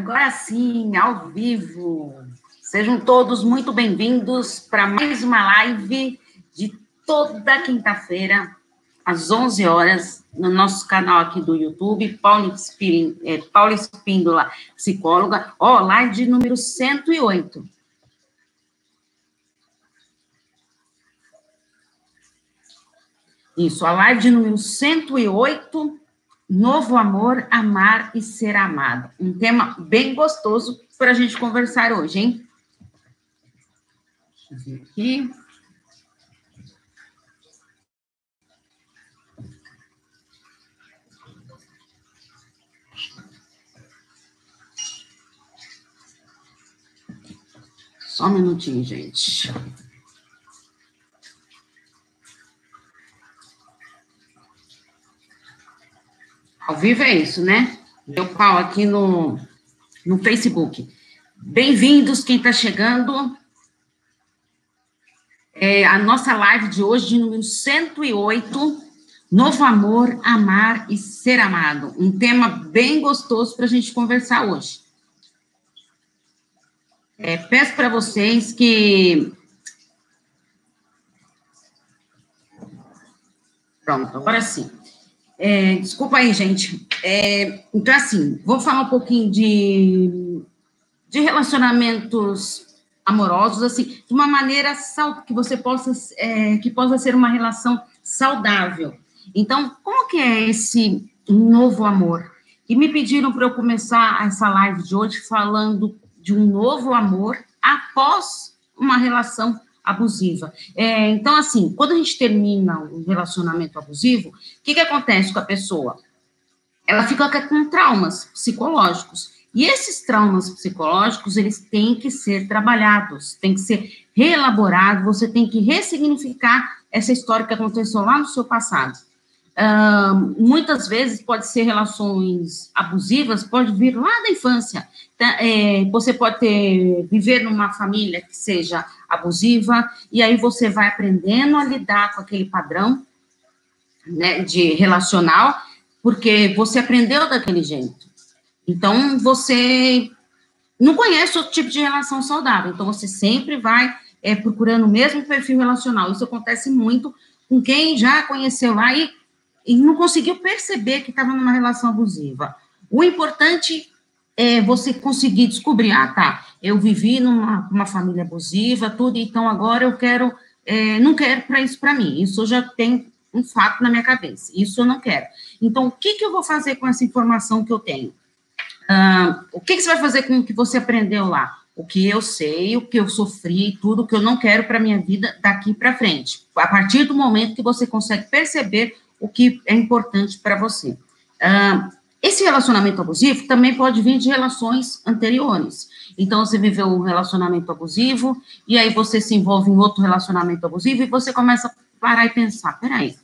Agora sim, ao vivo. Sejam todos muito bem-vindos para mais uma live de toda quinta-feira, às 11 horas, no nosso canal aqui do YouTube, Paula, é, Espíndola, psicóloga. Ó, oh, live número 108. Isso, a live número 108 Novo amor, amar e ser amado. Um tema bem gostoso para a gente conversar hoje, hein? Deixa eu ver aqui. Só um minutinho, gente. Ao vivo é isso, né? Deu pau aqui no, no Facebook. Bem-vindos, quem está chegando. É a nossa live de hoje, de número 108, Novo Amor, Amar e Ser Amado. Um tema bem gostoso para a gente conversar hoje. É, peço para vocês que. Pronto, agora sim. É, desculpa aí, gente. É, então, assim, vou falar um pouquinho de, de relacionamentos amorosos, assim, de uma maneira que você possa, é, que possa ser uma relação saudável. Então, como que é esse novo amor? E me pediram para eu começar essa live de hoje falando de um novo amor após uma relação abusiva. É, então, assim, quando a gente termina um relacionamento abusivo, o que, que acontece com a pessoa? Ela fica com traumas psicológicos. E esses traumas psicológicos, eles têm que ser trabalhados, têm que ser reelaborados, você tem que ressignificar essa história que aconteceu lá no seu passado. Muitas vezes pode ser relações abusivas, pode vir lá da infância. Tá, é, você pode ter, viver numa família que seja abusiva, e aí você vai aprendendo a lidar com aquele padrão né, de relacional, porque você aprendeu daquele jeito. Então, você não conhece outro tipo de relação saudável, então você sempre vai é, procurando o mesmo perfil relacional. Isso acontece muito com quem já conheceu lá e, e não conseguiu perceber que estava numa relação abusiva. O importante é você conseguir descobrir, ah, tá, eu vivi numa uma família abusiva, tudo, então agora eu quero, é, não quero para isso para mim, isso já tem um fato na minha cabeça, isso eu não quero. Então, o que, que eu vou fazer com essa informação que eu tenho? Ah, o que, que você vai fazer com o que você aprendeu lá? O que eu sei, o que eu sofri, tudo que eu não quero para minha vida daqui para frente. A partir do momento que você consegue perceber o que é importante para você. Uh, esse relacionamento abusivo também pode vir de relações anteriores. Então, você viveu um relacionamento abusivo, e aí você se envolve em outro relacionamento abusivo, e você começa a parar e pensar: peraí,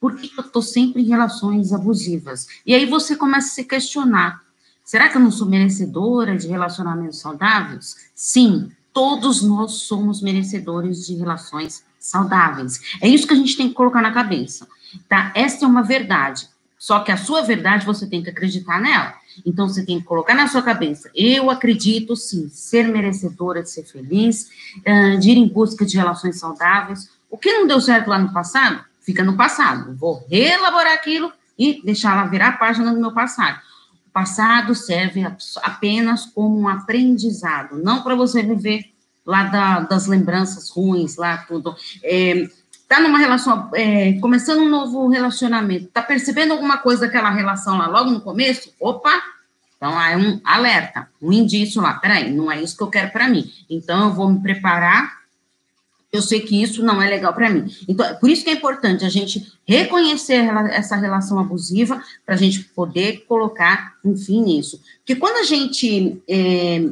por que eu estou sempre em relações abusivas? E aí você começa a se questionar: será que eu não sou merecedora de relacionamentos saudáveis? Sim, todos nós somos merecedores de relações saudáveis. É isso que a gente tem que colocar na cabeça, tá? Essa é uma verdade. Só que a sua verdade você tem que acreditar nela. Então você tem que colocar na sua cabeça: eu acredito sim, ser merecedora de ser feliz, de ir em busca de relações saudáveis. O que não deu certo lá no passado, fica no passado. Vou reelaborar aquilo e deixar ela virar a página do meu passado. Passado serve apenas como um aprendizado, não para você viver lá da, das lembranças ruins, lá tudo. É, tá numa relação, é, começando um novo relacionamento, tá percebendo alguma coisa daquela relação lá logo no começo? Opa! Então, é um alerta, um indício lá, peraí, não é isso que eu quero para mim. Então, eu vou me preparar, eu sei que isso não é legal para mim. Então, por isso que é importante a gente reconhecer essa relação abusiva, para a gente poder colocar um fim nisso. Porque quando a gente é,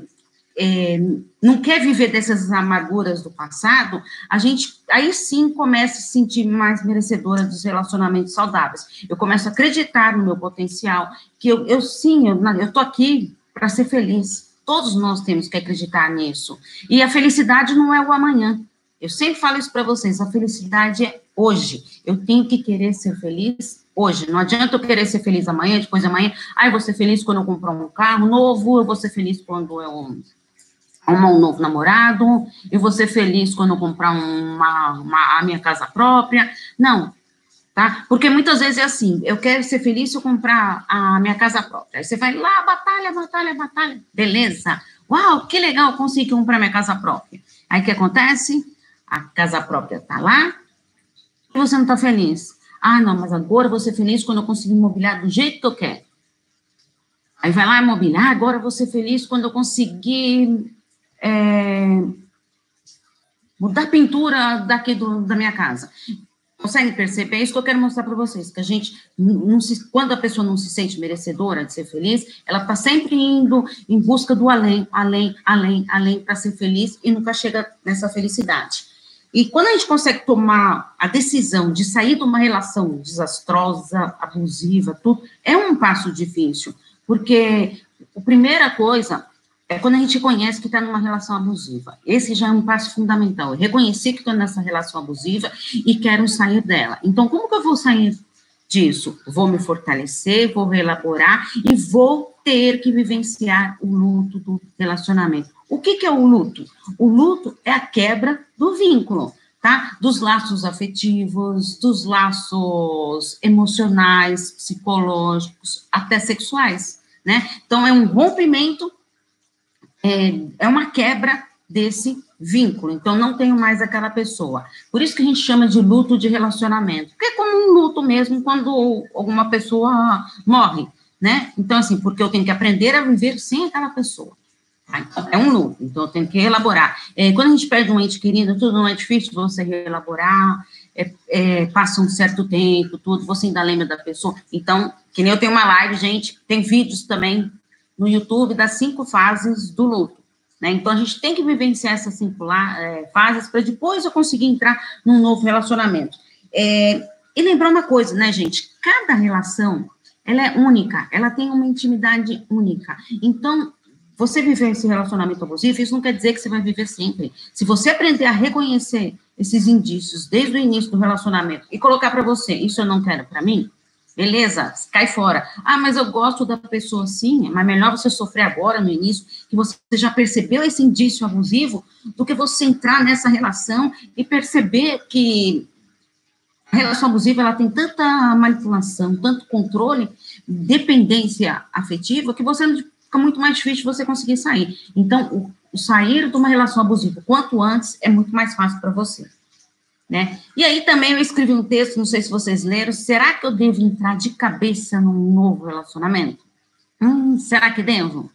é, não quer viver dessas amarguras do passado, a gente aí sim começa a se sentir mais merecedora dos relacionamentos saudáveis. Eu começo a acreditar no meu potencial, que eu, eu sim, eu, tô aqui para ser feliz. Todos nós temos que acreditar nisso. E a felicidade não é o amanhã. Eu sempre falo isso para vocês, a felicidade é hoje. Eu tenho que querer ser feliz hoje. Não adianta eu querer ser feliz amanhã, depois de amanhã. Ah, eu vou ser feliz quando eu comprar um carro novo, eu vou ser feliz quando eu arrumar um novo namorado, eu vou ser feliz quando eu comprar uma, uma, a minha casa própria. Não, tá? Porque muitas vezes é assim, eu quero ser feliz se eu comprar a minha casa própria. Aí você vai lá, batalha, batalha, batalha. Beleza. Uau, que legal, consegui comprar minha casa própria. Aí o que acontece? A casa própria está lá e você não está feliz. Ah, não, mas agora eu vou ser feliz quando eu conseguir mobiliar do jeito que eu quero. Aí vai lá e mobiliar, ah, agora eu vou ser feliz quando eu conseguir é, mudar a pintura daqui do, da minha casa. Consegue perceber? É isso que eu quero mostrar para vocês, que a gente, não se, quando a pessoa não se sente merecedora de ser feliz, ela está sempre indo em busca do além, além, além, além, para ser feliz e nunca chega nessa felicidade. E quando a gente consegue tomar a decisão de sair de uma relação desastrosa, abusiva, tudo, é um passo difícil, porque a primeira coisa é quando a gente conhece que está numa relação abusiva. Esse já é um passo fundamental. reconhecer que estou nessa relação abusiva e quero sair dela. Então, como que eu vou sair disso? Vou me fortalecer, vou reelaborar e vou ter que vivenciar o luto do relacionamento. O que, que é o luto? O luto é a quebra do vínculo, tá? Dos laços afetivos, dos laços emocionais, psicológicos, até sexuais, né? Então, é um rompimento é, é uma quebra desse vínculo, então não tenho mais aquela pessoa. Por isso que a gente chama de luto de relacionamento, porque é como um luto mesmo quando alguma pessoa morre, né? Então, assim, porque eu tenho que aprender a viver sem aquela pessoa. É um luto, então eu tenho que elaborar. É, quando a gente perde um ente querido, tudo não é difícil você reelaborar, é, é, passa um certo tempo, tudo, você ainda lembra da pessoa. Então, que nem eu tenho uma live, gente, tem vídeos também no YouTube das cinco fases do luto. Né? Então, a gente tem que vivenciar essas cinco lá, é, fases para depois eu conseguir entrar num novo relacionamento. É, e lembrar uma coisa, né, gente? Cada relação, ela é única, ela tem uma intimidade única. Então, você viver esse relacionamento abusivo, isso não quer dizer que você vai viver sempre. Se você aprender a reconhecer esses indícios desde o início do relacionamento e colocar para você, isso eu não quero para mim, Beleza, cai fora. Ah, mas eu gosto da pessoa sim, mas melhor você sofrer agora, no início, que você já percebeu esse indício abusivo, do que você entrar nessa relação e perceber que a relação abusiva ela tem tanta manipulação, tanto controle, dependência afetiva, que você fica muito mais difícil você conseguir sair. Então, o, sair de uma relação abusiva quanto antes é muito mais fácil para você. Né? E aí também eu escrevi um texto, não sei se vocês leram, será que eu devo entrar de cabeça num novo relacionamento? Hum, será que devo?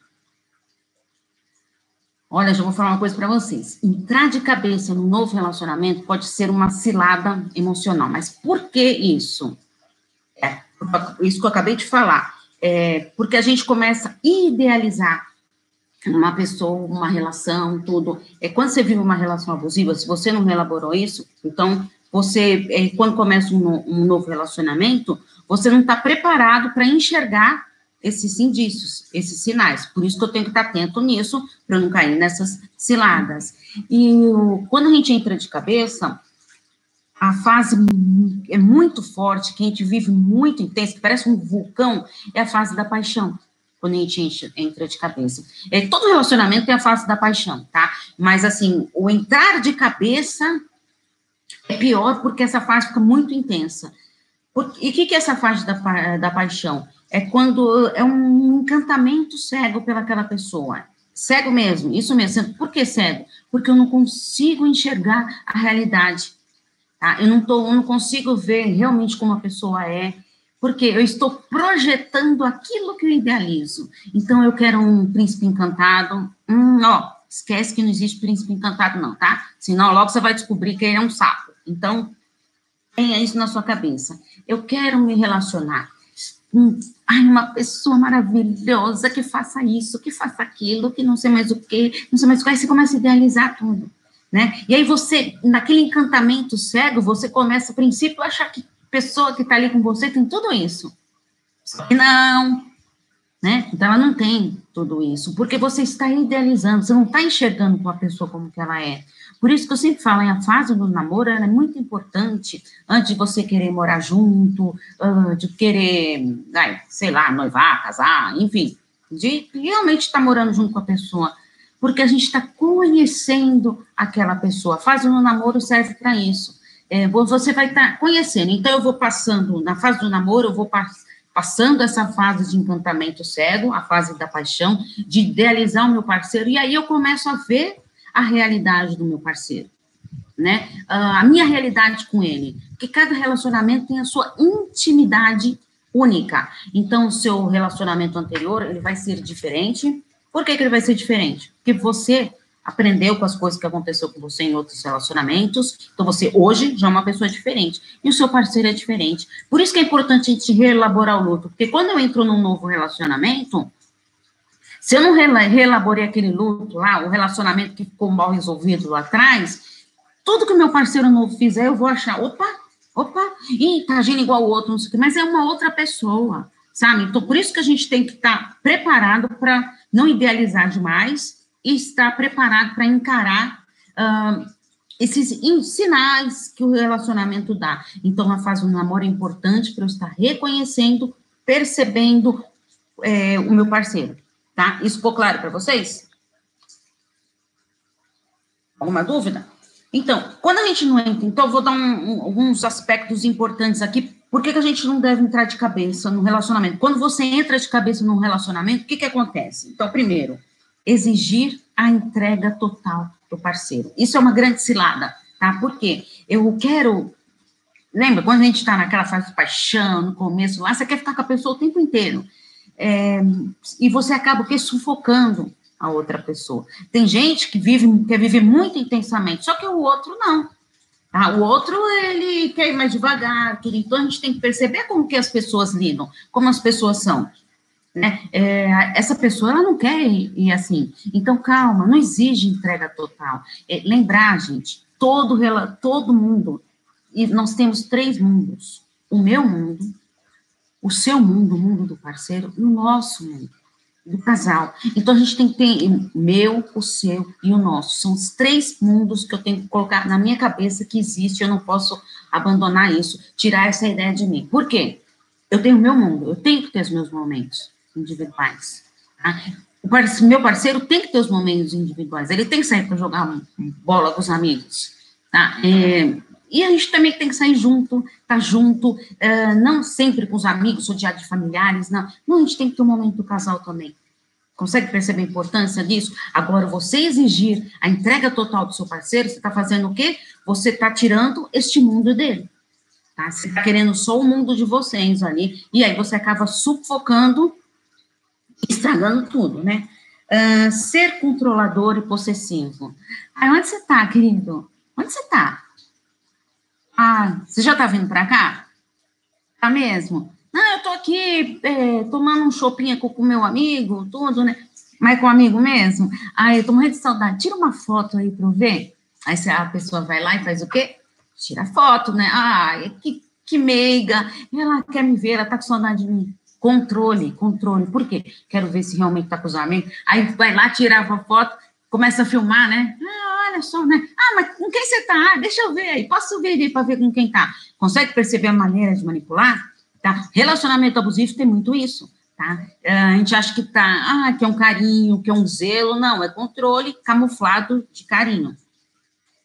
Olha, já vou falar uma coisa para vocês. Entrar de cabeça num novo relacionamento pode ser uma cilada emocional, mas por que isso? É, isso que eu acabei de falar. É, porque a gente começa a idealizar uma pessoa, uma relação, tudo. É quando você vive uma relação abusiva, se você não elaborou isso, então você, é, quando começa um, um novo relacionamento, você não está preparado para enxergar esses indícios, esses sinais. Por isso que eu tenho que estar atento nisso, para não cair nessas ciladas. E quando a gente entra de cabeça, a fase é muito forte, que a gente vive muito intensa, que parece um vulcão, é a fase da paixão quando a gente entra de cabeça. É, todo relacionamento tem a face da paixão, tá? Mas, assim, o entrar de cabeça é pior porque essa fase fica muito intensa. E o que, que é essa fase da, da paixão? É quando é um encantamento cego pelaquela pessoa. Cego mesmo, isso mesmo. Por que cego? Porque eu não consigo enxergar a realidade. Tá? Eu, não tô, eu não consigo ver realmente como a pessoa é porque eu estou projetando aquilo que eu idealizo. Então, eu quero um príncipe encantado. Hum, ó, esquece que não existe príncipe encantado, não, tá? Senão, logo você vai descobrir que ele é um sapo. Então, tenha isso na sua cabeça. Eu quero me relacionar. Hum, ai, uma pessoa maravilhosa que faça isso, que faça aquilo, que não sei mais o que, não sei mais o que. Aí você começa a idealizar tudo. Né? E aí você, naquele encantamento cego, você começa, a princípio, a achar que pessoa que está ali com você tem tudo isso. Não. né? Então ela não tem tudo isso, porque você está idealizando, você não está enxergando com a pessoa como que ela é. Por isso que eu sempre falo, a fase do namoro é muito importante, antes de você querer morar junto, de querer, sei lá, noivar, casar, enfim, de realmente estar tá morando junto com a pessoa, porque a gente está conhecendo aquela pessoa. Fase do namoro serve para isso. É, você vai estar tá conhecendo. Então, eu vou passando, na fase do namoro, eu vou passando essa fase de encantamento cego, a fase da paixão, de idealizar o meu parceiro, e aí eu começo a ver a realidade do meu parceiro, né? Uh, a minha realidade com ele, porque cada relacionamento tem a sua intimidade única. Então, o seu relacionamento anterior, ele vai ser diferente. Por que, que ele vai ser diferente? Porque você aprendeu com as coisas que aconteceu com você em outros relacionamentos, então você hoje já é uma pessoa diferente, e o seu parceiro é diferente. Por isso que é importante a gente reelaborar o luto, porque quando eu entro num novo relacionamento, se eu não reelaborei aquele luto lá, o relacionamento que ficou mal resolvido lá atrás, tudo que o meu parceiro novo fizer, eu vou achar, opa, opa, ih, tá agindo igual o outro, não sei o que, mas é uma outra pessoa, sabe? Então, por isso que a gente tem que estar preparado para não idealizar demais, e estar preparado para encarar uh, esses sinais que o relacionamento dá. Então, a fase do namoro é importante para eu estar reconhecendo, percebendo é, o meu parceiro, tá? Isso ficou claro para vocês? Alguma dúvida? Então, quando a gente não entra, então eu vou dar um, um, alguns aspectos importantes aqui. Por que, que, a gente não deve entrar de cabeça no relacionamento? Quando você entra de cabeça num relacionamento, o que, que acontece? Então, primeiro, exigir a entrega total do parceiro. Isso é uma grande cilada, tá? Porque eu quero. Lembra, quando a gente está naquela fase de paixão, no começo lá, você quer ficar com a pessoa o tempo inteiro. É, e você acaba que sufocando a outra pessoa. Tem gente que vive, quer viver muito intensamente, só que o outro não. Tá? O outro, ele quer ir mais devagar, então a gente tem que perceber como que as pessoas lidam, como as pessoas são né? É, essa pessoa ela não quer ir, ir, assim. Então, calma, não exige entrega total. É, lembrar, gente, todo, todo mundo, e nós temos três mundos: o meu mundo, o seu mundo, o mundo do parceiro, e o nosso mundo, do casal. Então, a gente tem que ter o meu, o seu e o nosso. São os três mundos que eu tenho que colocar na minha cabeça que existe, eu não posso abandonar isso, tirar essa ideia de mim. Por quê? Eu tenho o meu mundo, eu tenho que ter os meus momentos individuais. Tá? O meu parceiro tem que ter os momentos individuais, ele tem que sair para jogar bola com os amigos. Tá? É, e a gente também tem que sair junto, tá junto, é, não sempre com os amigos, rodeado de familiares, não. Não, a gente tem que ter um momento do casal também. Consegue perceber a importância disso? Agora, você exigir a entrega total do seu parceiro, você está fazendo o quê? Você está tirando este mundo dele. Tá? Você está querendo só o mundo de vocês ali, e aí você acaba sufocando estragando tudo, né? Uh, ser controlador e possessivo. Aí, onde você tá, querido? Onde você tá? Ah, você já tá vindo pra cá? Tá mesmo? Não, eu tô aqui é, tomando um shopping com o meu amigo, tudo, né? Mas com o amigo mesmo? Ah, eu tô morrendo de saudade. Tira uma foto aí pra eu ver. Aí a pessoa vai lá e faz o quê? Tira foto, né? Ah, que, que meiga. Ela quer me ver, ela tá com saudade de mim. Controle, controle. Por quê? Quero ver se realmente está com os amigos. Aí vai lá, tirava a foto, começa a filmar, né? Ah, olha só, né? Ah, mas com quem você está? Ah, deixa eu ver aí. Posso ver aí para ver com quem está? Consegue perceber a maneira de manipular? Tá? Relacionamento abusivo tem muito isso. Tá? Ah, a gente acha que tá, ah, que é um carinho, que é um zelo. Não, é controle camuflado de carinho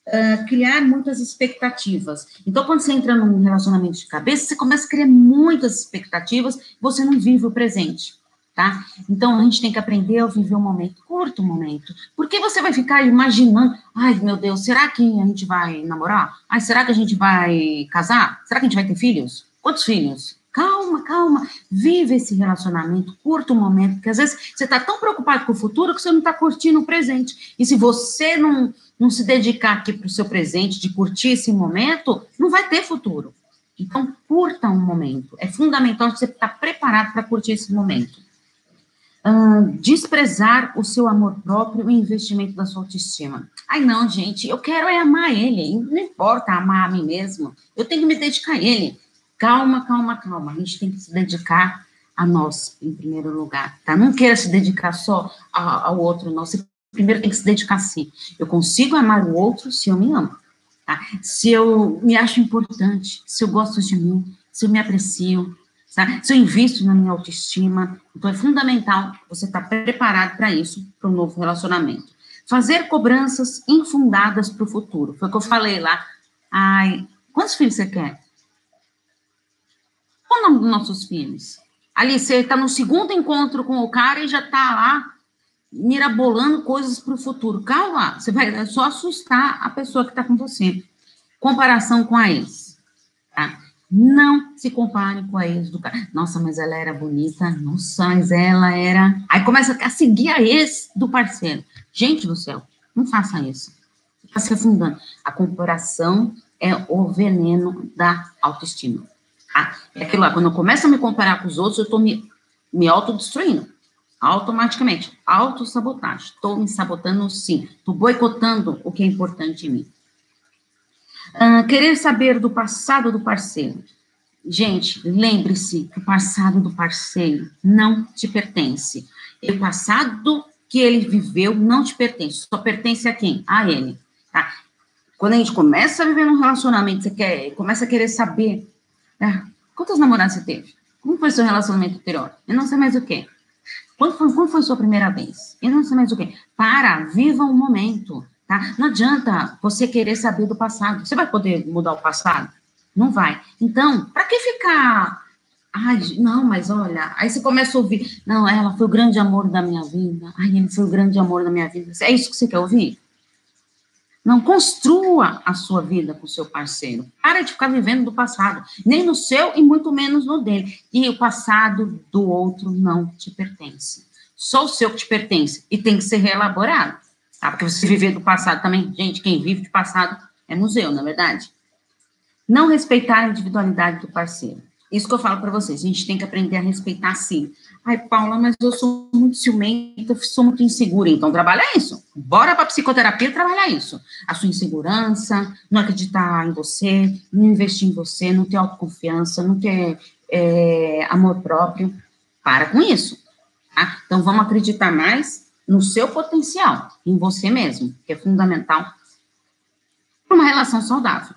uh, criar muitas expectativas. Então, quando você entra num relacionamento de cabeça, você começa a criar muitas expectativas, você não vive o presente. Tá? Então a gente tem que aprender a viver o momento, curto o momento. Porque você vai ficar imaginando, ai meu Deus, será que a gente vai namorar? Ai, será que a gente vai casar? Será que a gente vai ter filhos? Quantos filhos? Calma, calma, vive esse relacionamento, curta o momento, porque às vezes você está tão preocupado com o futuro que você não está curtindo o presente. E se você não, não se dedicar aqui para o seu presente, de curtir esse momento, não vai ter futuro. Então, curta um momento. É fundamental você estar preparado para curtir esse momento. Uh, desprezar o seu amor próprio e investimento da sua autoestima. Ai, não, gente, eu quero é amar ele. Não importa amar a mim mesmo. Eu tenho que me dedicar a ele. Calma, calma, calma. A gente tem que se dedicar a nós, em primeiro lugar, tá? Não queira se dedicar só ao outro, não. Você primeiro tem que se dedicar a si. Eu consigo amar o outro se eu me amo, tá? Se eu me acho importante, se eu gosto de mim, se eu me aprecio, tá? se eu invisto na minha autoestima. Então, é fundamental você estar tá preparado para isso, para um novo relacionamento. Fazer cobranças infundadas para o futuro. Foi o que eu falei lá. Ai, quantos filhos você quer? Qual o nome dos nossos filhos? Ali, você está no segundo encontro com o cara e já está lá mirabolando coisas para o futuro. Calma, você vai só assustar a pessoa que está com você. Comparação com a ex. Tá? Não se compare com a ex do cara. Nossa, mas ela era bonita. Nossa, mas ela era. Aí começa a seguir a ex do parceiro. Gente do céu, não faça isso. Está se afundando. A comparação é o veneno da autoestima. Tá? É aquilo lá, quando eu começo a me comparar com os outros, eu estou me, me autodestruindo automaticamente. Autossabotagem. Estou me sabotando sim. Estou boicotando o que é importante em mim. Uh, querer saber do passado do parceiro. Gente, lembre-se que o passado do parceiro não te pertence. E o passado que ele viveu não te pertence. Só pertence a quem? A ele. Tá? Quando a gente começa a viver num relacionamento, você quer, começa a querer saber né? quantas namoradas você teve? Como foi seu relacionamento anterior? Eu não sei mais o que. Quando foi, quando foi sua primeira vez? Eu não sei mais o que. Para, viva o momento, tá? Não adianta você querer saber do passado. Você vai poder mudar o passado? Não vai. Então, para que ficar Ai, não, mas olha, aí você começa a ouvir, não, ela foi o grande amor da minha vida, ai, ele foi o grande amor da minha vida. É isso que você quer ouvir? Não construa a sua vida com o seu parceiro. Para de ficar vivendo do passado, nem no seu e muito menos no dele. E o passado do outro não te pertence. Só o seu que te pertence e tem que ser reelaborado. Tá? Porque você viver do passado também, gente, quem vive de passado é museu, na é verdade. Não respeitar a individualidade do parceiro. Isso que eu falo para vocês, a gente tem que aprender a respeitar sim. Ai, Paula, mas eu sou muito ciumenta, sou muito insegura. Então, trabalha isso. Bora para psicoterapia trabalhar isso. A sua insegurança, não acreditar em você, não investir em você, não ter autoconfiança, não ter é, amor próprio. Para com isso. Tá? Então, vamos acreditar mais no seu potencial, em você mesmo, que é fundamental para uma relação saudável.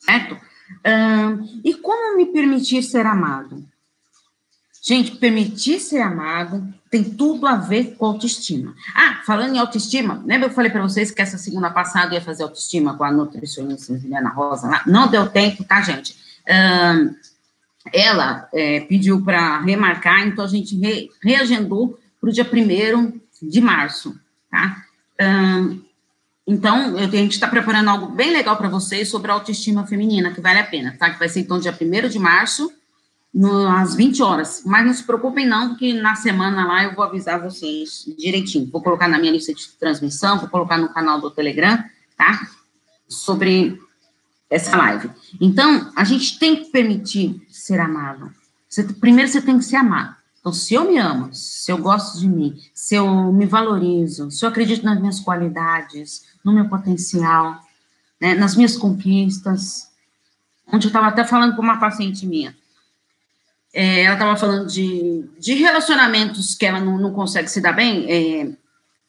Certo? e como me permitir ser amado? Gente, permitir ser amado tem tudo a ver com autoestima. Ah, falando em autoestima, lembra eu falei para vocês que essa segunda passada ia fazer autoestima com a nutricionista Juliana Rosa lá? Não deu tempo, tá, gente? ela é, pediu para remarcar, então a gente re, reagendou para o dia 1 de março, tá? Então, a gente está preparando algo bem legal para vocês sobre a autoestima feminina, que vale a pena, tá? Que vai ser, então, dia 1 de março, no, às 20 horas. Mas não se preocupem, não, porque na semana lá eu vou avisar vocês direitinho. Vou colocar na minha lista de transmissão, vou colocar no canal do Telegram, tá? Sobre essa live. Então, a gente tem que permitir ser amado. Você, primeiro, você tem que ser amado. Então, se eu me amo, se eu gosto de mim, se eu me valorizo, se eu acredito nas minhas qualidades, no meu potencial, né, nas minhas conquistas. Onde eu estava até falando com uma paciente minha. É, ela estava falando de, de relacionamentos que ela não, não consegue se dar bem. É,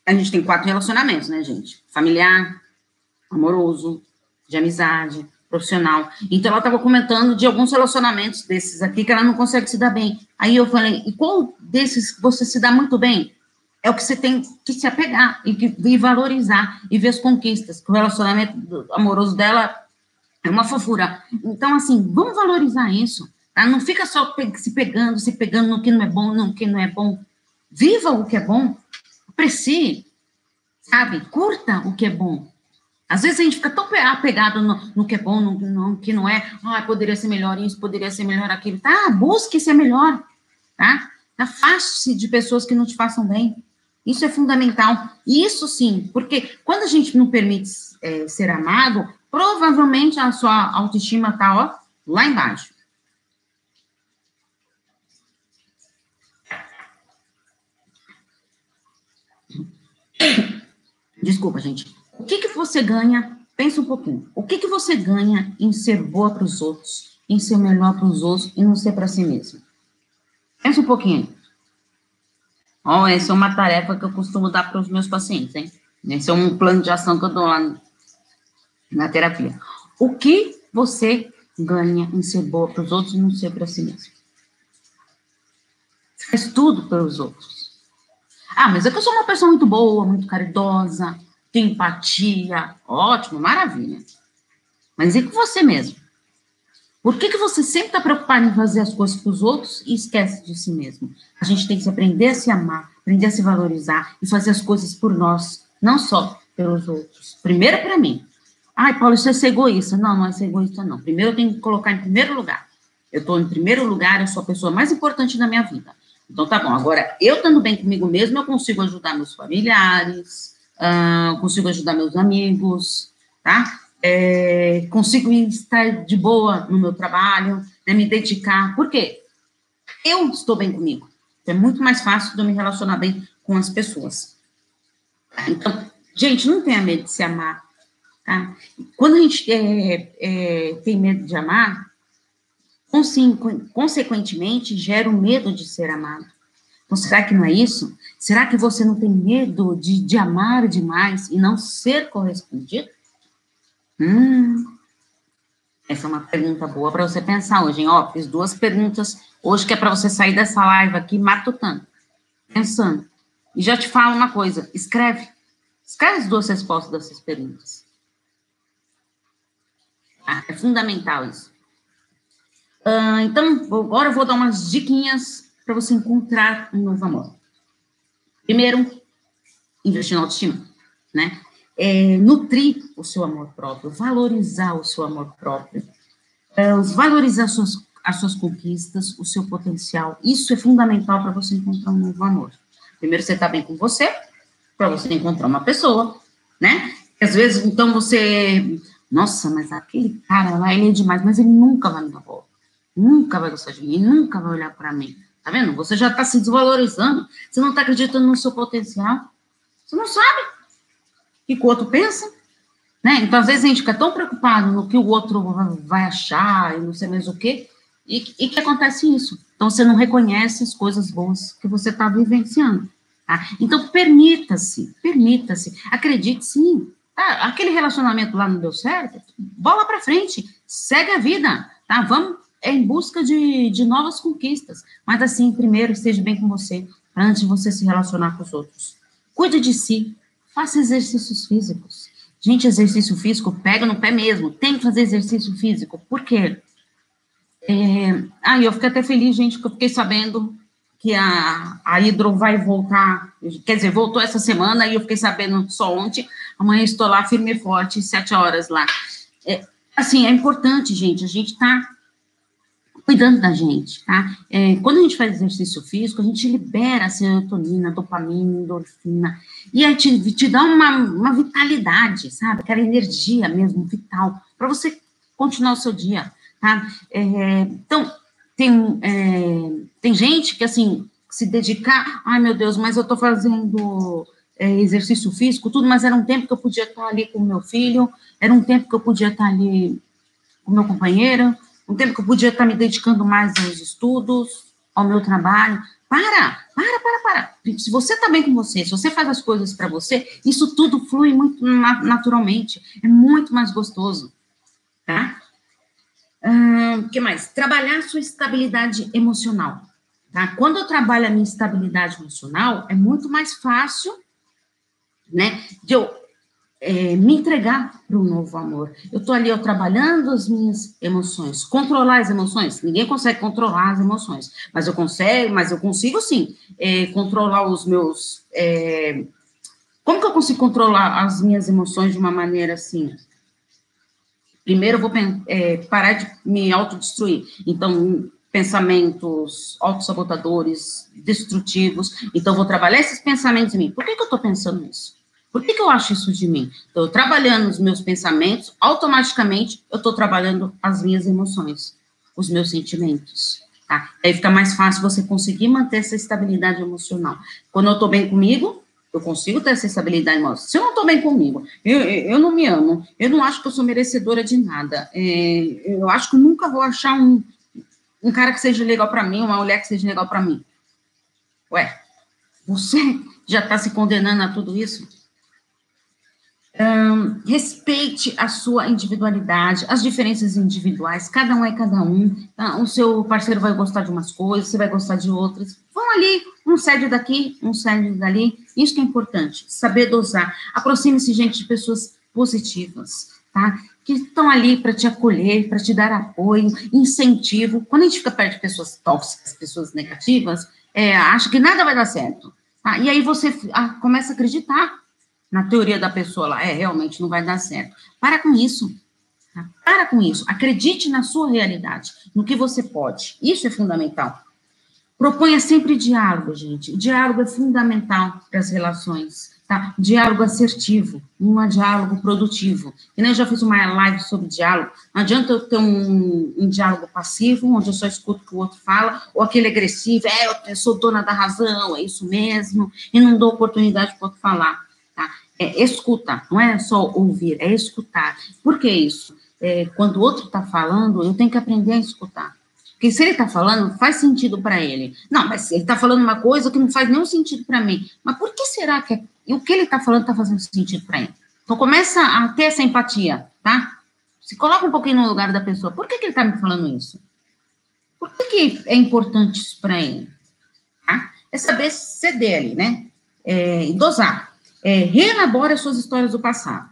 a gente tem quatro relacionamentos, né, gente? Familiar, amoroso, de amizade, profissional. Então, ela estava comentando de alguns relacionamentos desses aqui que ela não consegue se dar bem. Aí eu falei, e qual desses você se dá muito bem? é o que você tem que se apegar e, que, e valorizar e ver as conquistas. O relacionamento amoroso dela é uma fofura. Então, assim, vamos valorizar isso. Tá? Não fica só se pegando, se pegando no que não é bom, no que não é bom. Viva o que é bom. Aprecie, sabe? Curta o que é bom. Às vezes a gente fica tão apegado no, no que é bom, no, no, que não é. Ah, poderia ser melhor isso, poderia ser melhor aquilo. Tá, busque ser melhor, tá? Afaste-se de pessoas que não te façam bem. Isso é fundamental. Isso sim, porque quando a gente não permite é, ser amado, provavelmente a sua autoestima está ó, lá embaixo. Desculpa, gente. O que, que você ganha? Pensa um pouquinho. O que, que você ganha em ser boa para os outros, em ser melhor para os outros e não ser para si mesmo? Pensa um pouquinho. Ó, essa é uma tarefa que eu costumo dar para os meus pacientes, hein? Esse é um plano de ação que eu dou lá na terapia. O que você ganha em ser boa para os outros e não ser para si mesmo? Faz tudo pelos outros. Ah, mas é que eu sou uma pessoa muito boa, muito caridosa, tenho empatia. Ótimo, maravilha. Mas e com você mesmo? Por que, que você sempre está preocupado em fazer as coisas para os outros e esquece de si mesmo? A gente tem que aprender a se amar, aprender a se valorizar e fazer as coisas por nós, não só pelos outros. Primeiro para mim. Ai, Paulo, isso é ser egoísta. Não, não é ser egoísta, não. Primeiro eu tenho que colocar em primeiro lugar. Eu estou em primeiro lugar, eu sou a pessoa mais importante da minha vida. Então tá bom. Agora, eu estando bem comigo mesmo, eu consigo ajudar meus familiares, uh, consigo ajudar meus amigos, tá? é, consigo estar de boa no meu trabalho, né, me dedicar. Por quê? Eu estou bem comigo. É muito mais fácil de eu me relacionar bem com as pessoas. Então, gente, não tenha medo de se amar. Tá? Quando a gente é, é, tem medo de amar, consequentemente, gera o medo de ser amado. Então, será que não é isso? Será que você não tem medo de, de amar demais e não ser correspondido? Hum, essa é uma pergunta boa para você pensar hoje, hein? Ó, fiz duas perguntas hoje que é para você sair dessa live aqui matutando, pensando. E já te falo uma coisa, escreve. Escreve as duas respostas dessas perguntas. Ah, é fundamental isso. Ah, então, agora eu vou dar umas diquinhas para você encontrar um novo amor. Primeiro, investir na autoestima, né? é, nutrir o seu amor próprio, valorizar o seu amor próprio, é, valorizar as suas, as suas conquistas, o seu potencial. Isso é fundamental para você encontrar um novo amor. Primeiro, você está bem com você, para você encontrar uma pessoa, né? Às vezes, então, você. Nossa, mas aquele cara lá, ele é demais, mas ele nunca vai me dar bola. Nunca vai gostar de mim, nunca vai olhar para mim. Tá vendo? Você já está se desvalorizando, você não está acreditando no seu potencial. Você não sabe que, que o outro pensa, né? Então, às vezes, a gente fica tão preocupado no que o outro vai achar e não sei mais o quê, e, e que acontece isso. Então, você não reconhece as coisas boas que você está vivenciando. Tá? Então, permita-se, permita-se, acredite sim. Tá? Aquele relacionamento lá não deu certo, bola para frente, segue a vida, tá? Vamos é em busca de, de novas conquistas. Mas, assim, primeiro, esteja bem com você, antes de você se relacionar com os outros. Cuide de si, Faça exercícios físicos. Gente, exercício físico pega no pé mesmo. Tem que fazer exercício físico. Por quê? É... Ah, eu fiquei até feliz, gente, que eu fiquei sabendo que a, a Hidro vai voltar, quer dizer, voltou essa semana e eu fiquei sabendo só ontem. Amanhã estou lá firme e forte, sete horas lá. É, assim, é importante, gente, a gente tá cuidando da gente, tá? É, quando a gente faz exercício físico, a gente libera a serotonina, dopamina, endorfina, e aí te, te dá uma, uma vitalidade, sabe? Aquela energia mesmo, vital, para você continuar o seu dia, tá? É, então, tem, é, tem gente que, assim, se dedicar, ai meu Deus, mas eu tô fazendo é, exercício físico, tudo, mas era um tempo que eu podia estar ali com o meu filho, era um tempo que eu podia estar ali com o meu companheiro, um tempo que eu podia estar me dedicando mais aos estudos, ao meu trabalho. Para, para, para, para. Se você está bem com você, se você faz as coisas para você, isso tudo flui muito naturalmente. É muito mais gostoso. Tá? O uh, que mais? Trabalhar sua estabilidade emocional. Tá? Quando eu trabalho a minha estabilidade emocional, é muito mais fácil né, de eu é, me entregar para um novo amor. Eu estou ali eu, trabalhando as minhas emoções, controlar as emoções. Ninguém consegue controlar as emoções, mas eu consigo, mas eu consigo sim é, controlar os meus. É, como que eu consigo controlar as minhas emoções de uma maneira assim? Primeiro eu vou é, parar de me autodestruir. Então, pensamentos autossabotadores, destrutivos. Então, vou trabalhar esses pensamentos em mim. Por que, que eu estou pensando nisso? Por que, que eu acho isso de mim? Estou trabalhando os meus pensamentos, automaticamente eu estou trabalhando as minhas emoções, os meus sentimentos. Tá? Aí fica mais fácil você conseguir manter essa estabilidade emocional. Quando eu estou bem comigo, eu consigo ter essa estabilidade emocional. Se eu não estou bem comigo, eu, eu não me amo, eu não acho que eu sou merecedora de nada, é, eu acho que nunca vou achar um. um cara que seja legal para mim, uma mulher que seja legal para mim. Ué, você já está se condenando a tudo isso? Um, respeite a sua individualidade, as diferenças individuais, cada um é cada um. Tá? O seu parceiro vai gostar de umas coisas, você vai gostar de outras. Vão ali, um cede daqui, um cede dali. Isso que é importante, saber dosar. Aproxime-se, gente, de pessoas positivas, tá? Que estão ali para te acolher, para te dar apoio, incentivo. Quando a gente fica perto de pessoas tóxicas, pessoas negativas, é, que nada vai dar certo. Tá? E aí você ah, começa a acreditar na teoria da pessoa lá, é, realmente não vai dar certo. Para com isso. Tá? Para com isso. Acredite na sua realidade, no que você pode. Isso é fundamental. Proponha sempre diálogo, gente. O diálogo é fundamental para as relações. Tá? Diálogo assertivo, um diálogo produtivo. E nem eu já fiz uma live sobre diálogo. Não adianta eu ter um, um, diálogo passivo, onde eu só escuto o que o outro fala, ou aquele agressivo, é, eu sou dona da razão, é isso mesmo, e não dou oportunidade para o outro falar é escuta, não é só ouvir, é escutar. Por que isso? É, quando o outro está falando, eu tenho que aprender a escutar. Porque se ele está falando, faz sentido para ele. Não, mas ele está falando uma coisa que não faz nenhum sentido para mim. Mas por que será que e o que ele está falando está fazendo sentido para ele? Então começa a ter essa empatia, tá? Se coloca um pouquinho no lugar da pessoa. Por que, que ele está me falando isso? Por que, que é importante isso para ele? Tá? É saber ceder ali, né? É, dosar é, reelabore as suas histórias do passado.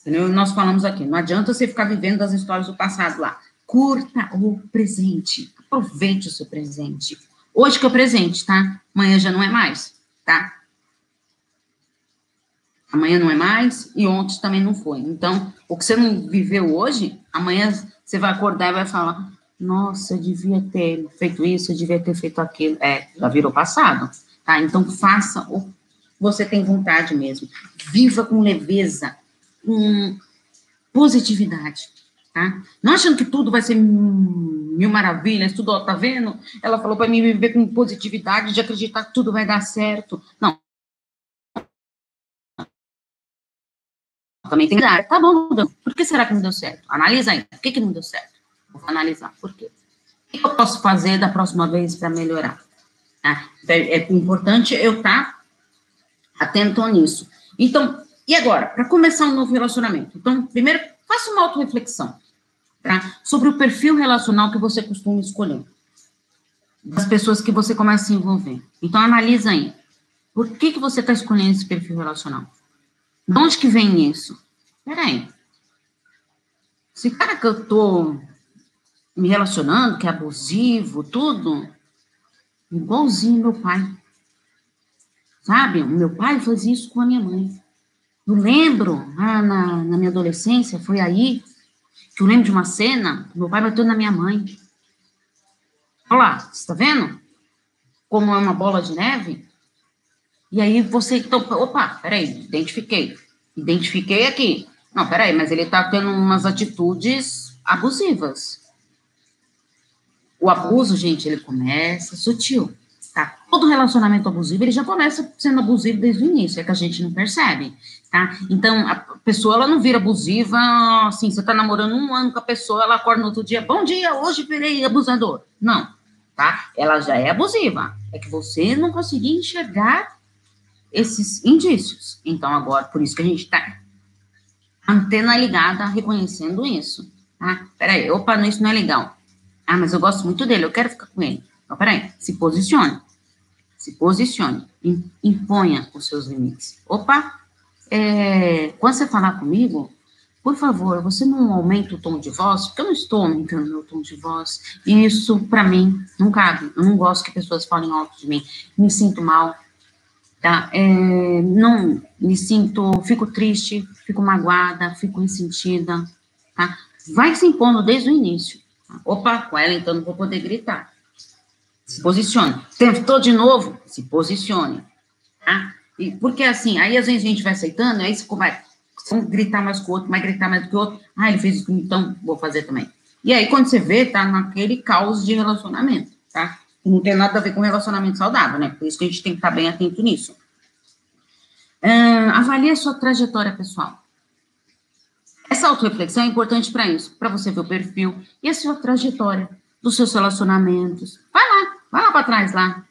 Entendeu? Nós falamos aqui, não adianta você ficar vivendo as histórias do passado lá. Curta o presente. Aproveite o seu presente. Hoje que é o presente, tá? Amanhã já não é mais, tá? Amanhã não é mais e ontem também não foi. Então, o que você não viveu hoje, amanhã você vai acordar e vai falar: Nossa, eu devia ter feito isso, eu devia ter feito aquilo. É, já virou passado, tá? Então, faça o você tem vontade mesmo. Viva com leveza, com positividade, tá? Não achando que tudo vai ser mil maravilhas, tudo, ó, tá vendo? Ela falou para mim viver com positividade, de acreditar que tudo vai dar certo. Não. Também tem que. Tá bom, por que será que não deu certo? Analisa aí. Por que, que não deu certo? Vou analisar. Por quê? O que eu posso fazer da próxima vez para melhorar? Tá? É, é importante eu estar tá atentam nisso. Então, e agora, para começar um novo relacionamento? Então, primeiro, faça uma autorreflexão, tá? Sobre o perfil relacional que você costuma escolher. Das pessoas que você começa a se envolver. Então, analisa aí. Por que, que você está escolhendo esse perfil relacional? De onde que vem isso? Peraí. Esse cara que eu tô me relacionando, que é abusivo, tudo, igualzinho meu pai. Sabe? O meu pai fazia isso com a minha mãe. Eu lembro, na, na minha adolescência, foi aí que eu lembro de uma cena, meu pai bateu na minha mãe. Olha lá, você está vendo? Como é uma bola de neve? E aí você, então, opa, peraí, identifiquei. Identifiquei aqui. Não, peraí, mas ele está tendo umas atitudes abusivas. O abuso, gente, ele começa sutil. Todo relacionamento abusivo, ele já começa sendo abusivo desde o início, é que a gente não percebe, tá? Então, a pessoa, ela não vira abusiva, assim, você tá namorando um ano com a pessoa, ela acorda no outro dia, bom dia, hoje virei abusador. Não, tá? Ela já é abusiva, é que você não conseguia enxergar esses indícios. Então, agora, por isso que a gente tá antena ligada, reconhecendo isso, tá? Peraí, opa, isso não é legal. Ah, mas eu gosto muito dele, eu quero ficar com ele. Então, peraí, se posicione se posicione, imponha os seus limites. Opa, é, quando você falar comigo, por favor, você não aumenta o tom de voz, porque eu não estou aumentando meu tom de voz. E isso, para mim, não cabe. Eu não gosto que pessoas falem alto de mim. Me sinto mal, tá? É, não, me sinto, fico triste, fico magoada, fico ressentida, tá? Vai se impondo desde o início. Opa, com ela então não vou poder gritar. Se posicione. Tentou de novo? Se posicione. Tá? E, porque assim, aí às vezes a gente vai aceitando, aí você vai um gritar mais que o outro, vai gritar mais do que o outro. Ah, ele fez isso, então vou fazer também. E aí, quando você vê, tá naquele caos de relacionamento, tá? Não tem nada a ver com relacionamento saudável, né? Por isso que a gente tem que estar bem atento nisso. Uh, avalie a sua trajetória pessoal. Essa auto-reflexão é importante para isso, para você ver o perfil e a sua trajetória dos seus relacionamentos. Vai lá, vai lá para trás lá.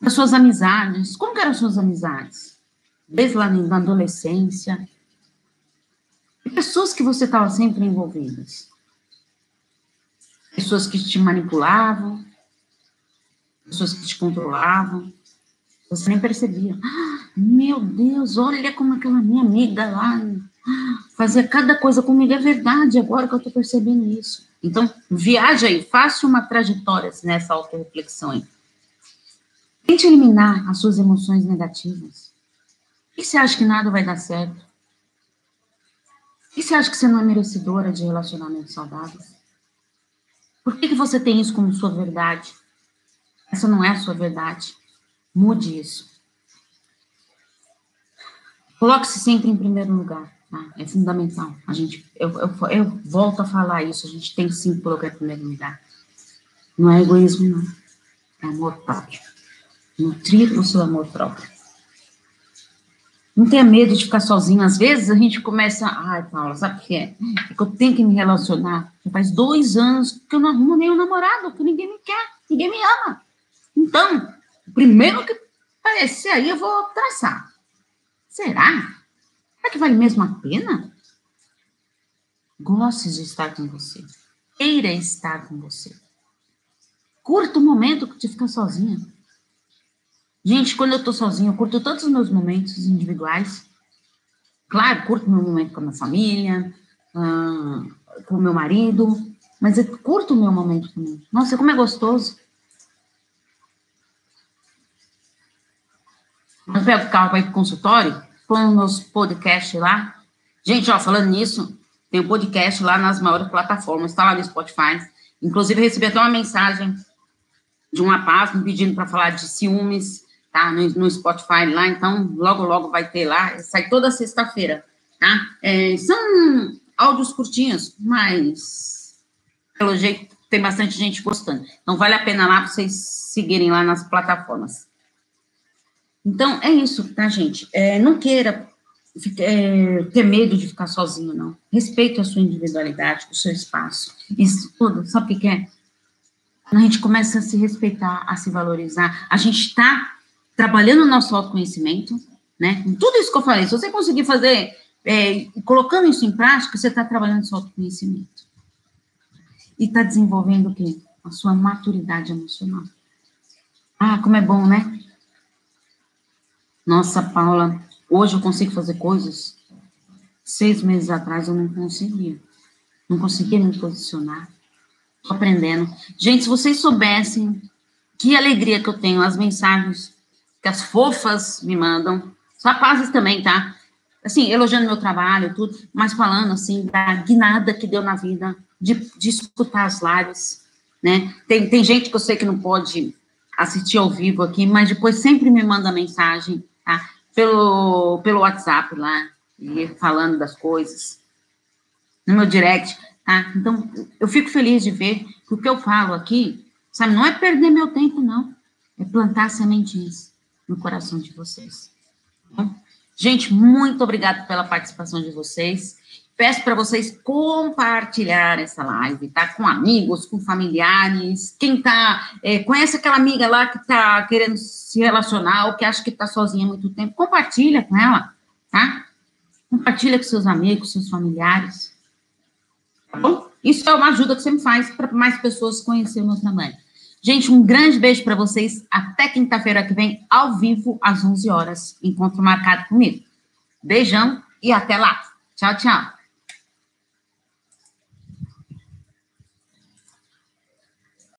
Das suas amizades. Como eram as suas amizades? Desde lá na adolescência. Pessoas que você estava sempre envolvidas. Pessoas que te manipulavam, pessoas que te controlavam. Você nem percebia. Meu Deus, olha como aquela minha amiga lá fazia cada coisa comigo. É verdade, agora que eu estou percebendo isso. Então, viaja aí, faça uma trajetória nessa auto-reflexão aí. Tente eliminar as suas emoções negativas. E você acha que nada vai dar certo? E você acha que você não é merecedora de relacionamentos saudáveis? Por que, que você tem isso como sua verdade? Essa não é a sua verdade. Mude isso. Coloque-se sempre em primeiro lugar. Tá? É fundamental. A gente, eu, eu, eu, volto a falar isso. A gente tem que sim colocar em primeiro lugar. Não é egoísmo, não. É amor próprio. Nutrir o seu amor próprio. Não tenha medo de ficar sozinho. Às vezes a gente começa. Ai, Paula, sabe o que é? É que eu tenho que me relacionar. Já faz dois anos que eu não arrumo nenhum namorado, que ninguém me quer, ninguém me ama. Então, primeiro que aparecer aí, eu vou traçar. Será? Será que vale mesmo a pena? Goste de estar com você. Queira estar com você. Curta o momento de ficar sozinha. Gente, quando eu tô sozinha, eu curto todos os meus momentos individuais. Claro, curto meu momento com a minha família, uh, com o meu marido, mas eu curto o meu momento também. Nossa, como é gostoso. Eu pego o carro para ir para o consultório, põe os meus podcasts lá. Gente, ó, falando nisso, tem um podcast lá nas maiores plataformas, está lá no Spotify. Inclusive, recebi até uma mensagem de um rapaz me pedindo para falar de ciúmes, tá? No, no, Spotify lá, então logo, logo vai ter lá. Sai toda sexta-feira, tá? É, são áudios curtinhos, mas pelo jeito tem bastante gente gostando. Então vale a pena lá vocês seguirem lá nas plataformas. Então, é isso, tá, gente? É, não queira é, ter medo de ficar sozinho, não. Respeite a sua individualidade, o seu espaço. Isso tudo, sabe o que é? A gente começa a se respeitar, a se valorizar, a gente está trabalhando o nosso autoconhecimento, né? Tudo isso que eu falei, se você conseguir fazer, é, colocando isso em prática, você está trabalhando o seu autoconhecimento. E está desenvolvendo o quê? A sua maturidade emocional. Ah, como é bom, né? Nossa, Paula, hoje eu consigo fazer coisas. Seis meses atrás eu não conseguia. Não conseguia me posicionar. Aprendendo. Gente, se vocês soubessem que alegria que eu tenho, as mensagens que as fofas me mandam, os rapazes também, tá? Assim, elogiando meu trabalho, tudo, mas falando, assim, da guinada que deu na vida, de, de escutar as lives, né? Tem, tem gente que eu sei que não pode assistir ao vivo aqui, mas depois sempre me manda mensagem tá? Pelo, pelo WhatsApp lá, falando das coisas, no meu direct, tá? Então, eu fico feliz de ver que o que eu falo aqui, sabe, não é perder meu tempo, não. É plantar sementinhas no coração de vocês. Tá? Gente, muito obrigada pela participação de vocês. Peço para vocês compartilhar essa live, tá? Com amigos, com familiares. Quem tá, é, conhece aquela amiga lá que tá querendo se relacionar ou que acha que tá sozinha há muito tempo, compartilha com ela, tá? Compartilha com seus amigos, seus familiares. Tá bom? Isso é uma ajuda que você me faz para mais pessoas conhecerem o trabalho. Gente, um grande beijo para vocês. Até quinta-feira que vem, ao vivo, às 11 horas. Encontro marcado comigo. Beijão e até lá. Tchau, tchau.